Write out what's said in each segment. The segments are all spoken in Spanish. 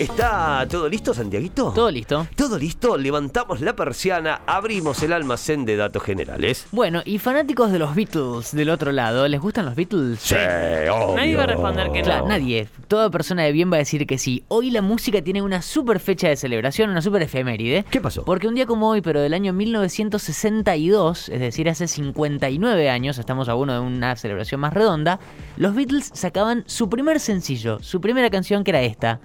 ¿Está todo listo, Santiaguito? Todo listo. Todo listo, levantamos la persiana, abrimos el almacén de datos generales. Bueno, y fanáticos de los Beatles del otro lado, ¿les gustan los Beatles? Sí, obvio. Nadie va a responder que no. Claro, nadie. Toda persona de bien va a decir que sí. Hoy la música tiene una super fecha de celebración, una super efeméride. ¿Qué pasó? Porque un día como hoy, pero del año 1962, es decir, hace 59 años, estamos a uno de una celebración más redonda, los Beatles sacaban su primer sencillo, su primera canción que era esta.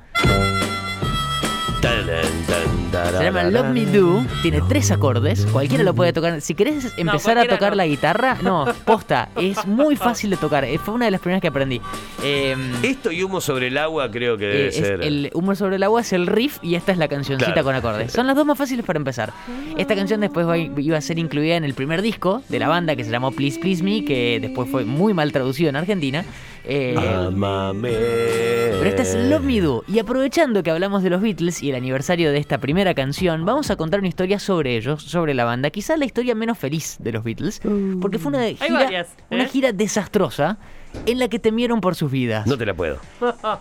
Se llama Love Me Do, tiene tres acordes, cualquiera lo puede tocar. Si querés empezar a cualquiera tocar no. la guitarra, no, posta, es muy fácil de tocar. Eh, Fue una de las primeras que aprendí. Em, Esto y humo sobre el agua creo que debe eh, es ser. el humo sobre el agua es el riff y esta es la cancioncita Claro. con acordes. Son las dos más fáciles para empezar. Esta canción después iba a ser incluida en el primer disco de la banda que se llamó Please Please Me, que después fue muy mal traducido en Argentina. Eh, Amame. pero esta es Love Me Do. Y aprovechando que hablamos de los Beatles y el aniversario de esta primera canción, vamos a contar una historia sobre ellos, sobre la banda. Quizá la historia menos feliz de los Beatles, porque fue una gira, varias, ¿eh? una gira desastrosa en la que temieron por sus vidas. No te la puedo.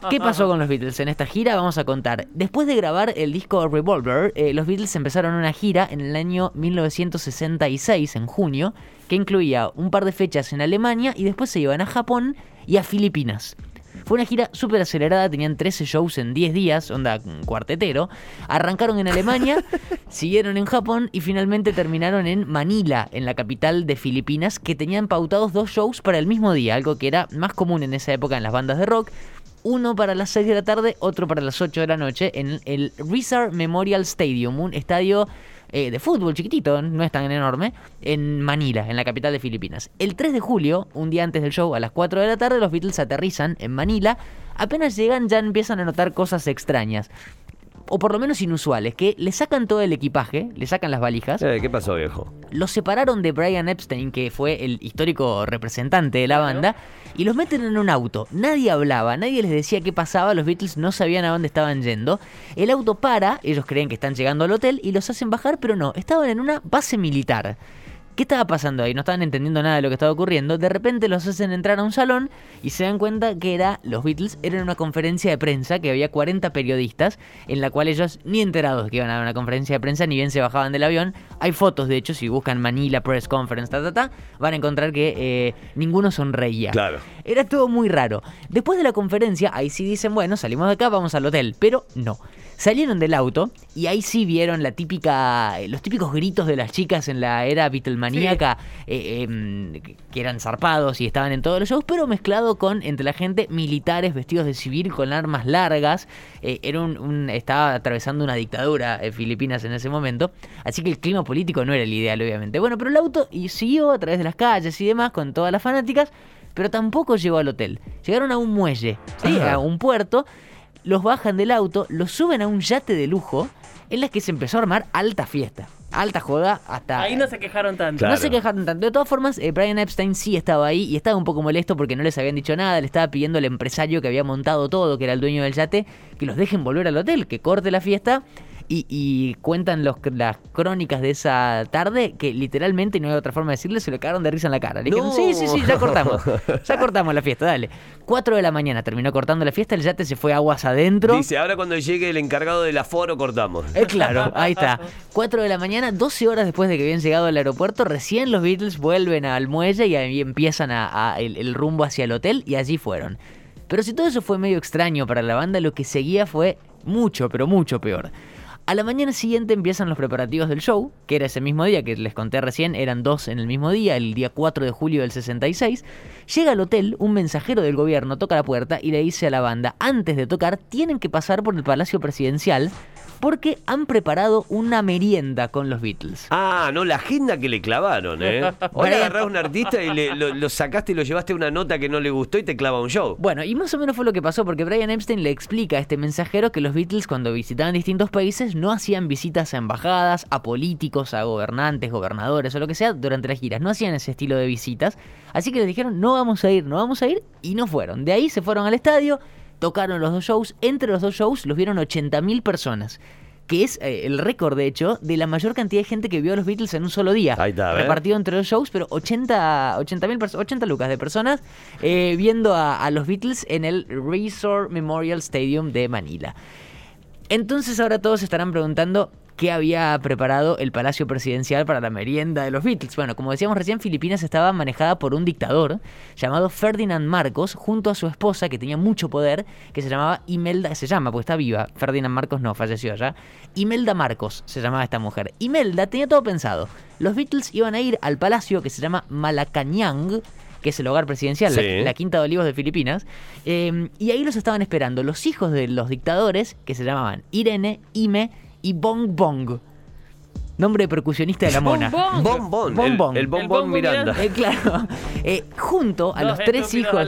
¿Qué pasó con los Beatles en esta gira? Vamos a contar. Después de grabar el disco Revolver, eh, los Beatles empezaron una gira en el año 1966, en junio, que incluía un par de fechas en Alemania y después se iban a Japón y a Filipinas. Fue una gira súper acelerada, tenían 13 shows en 10 días, onda cuartetero. Arrancaron en Alemania, siguieron en Japón y finalmente terminaron en Manila, en la capital de Filipinas, que tenían pautados dos shows para el mismo día, algo que era más común en esa época en las bandas de rock. Uno para las 6 de la tarde, otro para las 8 de la noche, en el Rizar Memorial Stadium, un estadio eh, de fútbol chiquitito, no es tan enorme, en Manila, en la capital de Filipinas. El 3 de julio, un día antes del show, a las 4 de la tarde, los Beatles aterrizan en Manila. Apenas llegan ya empiezan a notar cosas extrañas, o por lo menos inusuales, que le sacan todo el equipaje, le sacan las valijas, Eh, ¿Qué pasó, viejo? los separaron de Brian Epstein, que fue el histórico representante de la banda, y los meten en un auto. Nadie hablaba, nadie les decía qué pasaba, los Beatles no sabían a dónde estaban yendo. El auto para, ellos creen que están llegando al hotel y los hacen bajar, pero no, estaban en una base militar. ¿Qué estaba pasando ahí? No estaban entendiendo nada de lo que estaba ocurriendo. De repente los hacen entrar a un salón y se dan cuenta que era los Beatles. Era una conferencia de prensa que había 40 periodistas en la cual ellos ni enterados que iban a dar una conferencia de prensa ni bien se bajaban del avión. Hay fotos, de hecho, si buscan Manila Press Conference, ta, ta, ta, van a encontrar que eh, ninguno sonreía. Claro. Era todo muy raro. Después de la conferencia, ahí sí dicen, bueno, salimos de acá, vamos al hotel. Pero no. Salieron del auto y ahí sí vieron la típica, los típicos gritos de las chicas en la era Beatlemaníaca, eh, em, que eran zarpados y estaban en todos los shows, pero mezclado con entre la gente militares vestidos de civil con armas largas. Eh, era un, un- estaba atravesando una dictadura en Filipinas en ese momento, así que el clima político no era el ideal, obviamente. Bueno, pero el auto y siguió a través de las calles y demás con todas las fanáticas pero tampoco llegó al hotel. Llegaron a un muelle, a un puerto, los bajan del auto, los suben a un yate de lujo en la que se empezó a armar alta fiesta. Alta joda hasta... Ahí no se quejaron tanto. Claro. No se quejaron tanto. De todas formas, eh, Brian Epstein sí estaba ahí y estaba un poco molesto porque no les habían dicho nada. Le estaba pidiendo al empresario que había montado todo, que era el dueño del yate, que los dejen volver al hotel, que corte la fiesta. Y, y cuentan los, las crónicas de esa tarde que literalmente, y no hay otra forma de decirle, se le cagaron de risa en la cara. Le dijeron, No. sí, sí, sí, ya cortamos. Ya cortamos la fiesta, dale. 4 de la mañana terminó cortando la fiesta, el yate se fue aguas adentro. Dice, ahora cuando llegue el encargado del aforo cortamos. Eh, claro, ahí está. 4 de la mañana, 12 horas después de que habían llegado al aeropuerto, recién los Beatles vuelven al muelle y ahí empiezan a, a- el, el rumbo hacia el hotel y allí fueron. Pero si todo eso fue medio extraño para la banda, lo que seguía fue mucho, pero mucho peor. A la mañana siguiente empiezan los preparativos del show, que era ese mismo día que les conté recién, eran dos en el mismo día, el día 4 de julio del 66. Llega al hotel, un mensajero del gobierno toca la puerta y le dice a la banda, antes de tocar, tienen que pasar por el Palacio Presidencial porque han preparado una merienda con los Beatles. Ah, no, la agenda que le clavaron, ¿eh? Hoy agarrás a un artista y le- lo, lo sacaste y lo llevaste a una nota que no le gustó y te clava un show. Bueno, y más o menos fue lo que pasó porque Brian Epstein le explica a este mensajero que los Beatles cuando visitaban distintos países no hacían visitas a embajadas, a políticos, a gobernantes, gobernadores o lo que sea durante las giras. No hacían ese estilo de visitas. Así que les dijeron, no vamos a ir, no vamos a ir. Y no fueron. De ahí se fueron al estadio, tocaron los dos shows. Entre los dos shows los vieron 80.000 personas. que es eh, el récord, de hecho, de la mayor cantidad de gente que vio a los Beatles en un solo día. Ahí está. Repartido entre los shows, pero 80, 80, mil perso- 80 lucas de personas eh, viendo a, a los Beatles en el Resort Memorial Stadium de Manila. Entonces ahora todos se estarán preguntando qué había preparado el Palacio Presidencial para la merienda de los Beatles. Bueno, como decíamos recién, Filipinas estaba manejada por un dictador llamado Ferdinand Marcos, junto a su esposa, que tenía mucho poder, que se llamaba Imelda, se llama, porque está viva, Ferdinand Marcos no, falleció ya. Imelda Marcos se llamaba esta mujer. Imelda tenía todo pensado. Los Beatles iban a ir al palacio que se llama Malacañang, que es el hogar presidencial, la, Quinta de Olivos de Filipinas, eh, y ahí los estaban esperando los hijos de los dictadores, que se llamaban Irene, Ime y Bong Bong. Nombre de percusionista de la mona. Bombón, Bon el, bombón Bombón Miranda. Miranda. Eh, claro, Eh, junto a los tres hijos,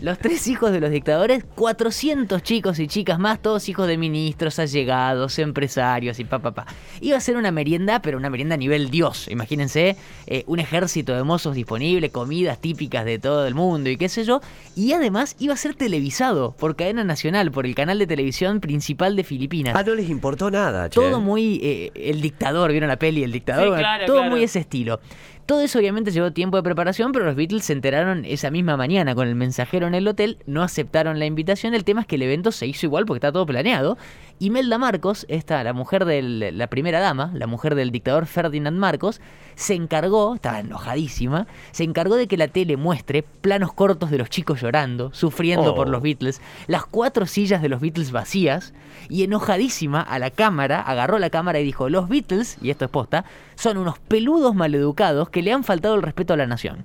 los tres hijos de los dictadores, 400 chicos y chicas más, todos hijos de ministros, allegados, empresarios y pa pa pa. Iba a ser una merienda, pero una merienda a nivel Dios. Imagínense, eh, un ejército de mozos disponible, comidas típicas de todo el mundo y qué sé yo. Y además iba a ser televisado por cadena nacional, por el canal de televisión principal de Filipinas. Ah, no les importó nada, che. Todo muy eh, el dictador, ¿vieron la peli El dictador? Sí, Bueno, claro, todo claro. muy ese estilo. Todo eso obviamente llevó tiempo de preparación, pero los Beatles se enteraron esa misma mañana con el mensajero en el hotel, no aceptaron la invitación, el tema es que el evento se hizo igual porque está todo planeado. Imelda Marcos, esta, la mujer de la primera dama, la mujer del dictador Ferdinand Marcos, se encargó, estaba enojadísima, se encargó de que la tele muestre planos cortos de los chicos llorando, sufriendo Oh. por los Beatles, las cuatro sillas de los Beatles vacías, y enojadísima a la cámara, agarró la cámara y dijo, los Beatles, y esto es posta, son unos peludos maleducados que le han faltado el respeto a la nación.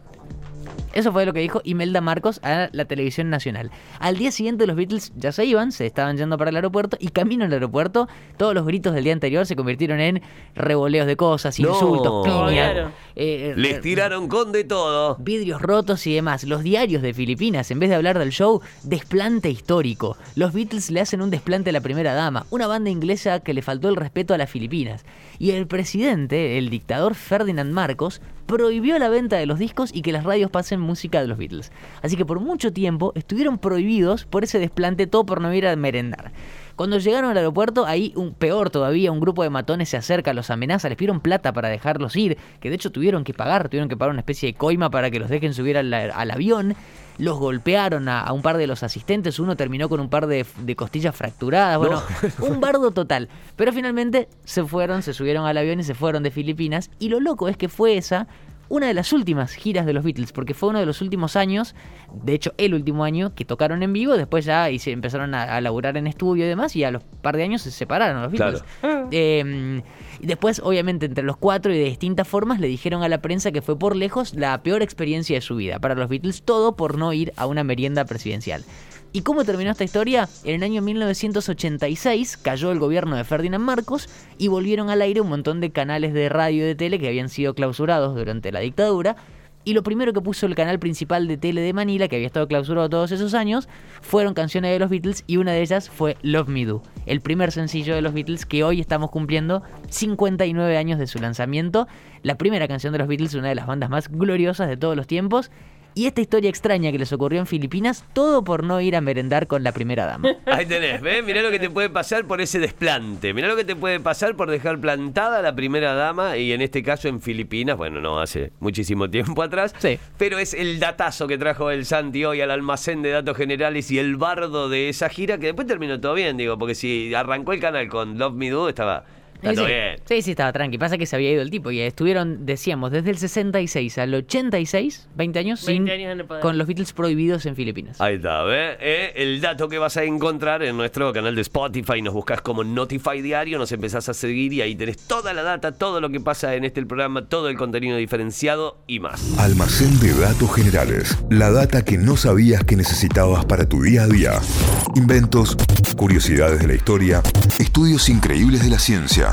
Eso fue lo que dijo Imelda Marcos a la televisión nacional. Al día siguiente los Beatles ya se iban, se estaban yendo para el aeropuerto y camino al aeropuerto todos los gritos del día anterior se convirtieron en revoleos de cosas, No. insultos, piña, Claro. eh, Les tiraron con de todo. vidrios rotos y demás. Los diarios de Filipinas, en vez de hablar del show, desplante histórico. Los Beatles le hacen un desplante a la primera dama, una banda inglesa que le faltó el respeto a las Filipinas. Y el presidente, el dictador Ferdinand Marcos, prohibió la venta de los discos y que las radios pasen música de los Beatles. Así que por mucho tiempo estuvieron prohibidos por ese desplante, todo por no ir a merendar. Cuando llegaron al aeropuerto, ahí, un, peor todavía, un grupo de matones se acerca, los amenaza, les pidieron plata para dejarlos ir, que de hecho tuvieron que pagar, tuvieron que pagar una especie de coima para que los dejen subir al, al avión. Los golpearon a, a un par de los asistentes, uno terminó con un par de, de costillas fracturadas, bueno, un bardo total. Pero finalmente se fueron, se subieron al avión y se fueron de Filipinas. Y lo loco es que fue esa una de las últimas giras de los Beatles, porque fue uno de los últimos años, de hecho el último año, que tocaron en vivo, después ya y se empezaron a, a laburar en estudio y demás, y a los par de años se separaron los Beatles. Eh, y después, obviamente, entre los cuatro y de distintas formas, le dijeron a la prensa que fue por lejos la peor experiencia de su vida para los Beatles, todo por no ir a una merienda presidencial. ¿Y cómo terminó esta historia? En el año 1986 cayó el gobierno de Ferdinand Marcos y volvieron al aire un montón de canales de radio y de tele que habían sido clausurados durante la dictadura. Y lo primero que puso el canal principal de tele de Manila, que había estado clausurado todos esos años, fueron canciones de los Beatles y una de ellas fue Love Me Do, el primer sencillo de los Beatles que hoy estamos cumpliendo 59 años de su lanzamiento. La primera canción de los Beatles, una de las bandas más gloriosas de todos los tiempos. Y esta historia extraña que les ocurrió en Filipinas, todo por no ir a merendar con la primera dama. Ahí tenés, ¿ves? Mirá lo que te puede pasar por ese desplante. Mirá lo que te puede pasar por dejar plantada a la primera dama y en este caso en Filipinas, bueno, no hace muchísimo tiempo atrás. Sí. Pero es el datazo que trajo el Santi hoy al almacén de datos generales y el bardo de esa gira que después terminó todo bien, digo, porque si arrancó el canal con Love Me Do estaba, está Sí, todo sí. bien. Sí, sí, estaba tranqui. Pasa que se había ido el tipo y estuvieron, decíamos, desde el 66 al 86, 20 años, 20 sin- años en el poder. con los Beatles prohibidos en Filipinas. Ahí está, ¿ves? Eh, el dato que vas a encontrar en nuestro canal de Spotify, nos buscas como Notify Diario, nos empezás a seguir y ahí tenés toda la data, todo lo que pasa en este programa, todo el contenido diferenciado y más. Almacén de datos generales. La data que no sabías que necesitabas para tu día a día. Inventos, curiosidades de la historia, estudios increíbles de la ciencia,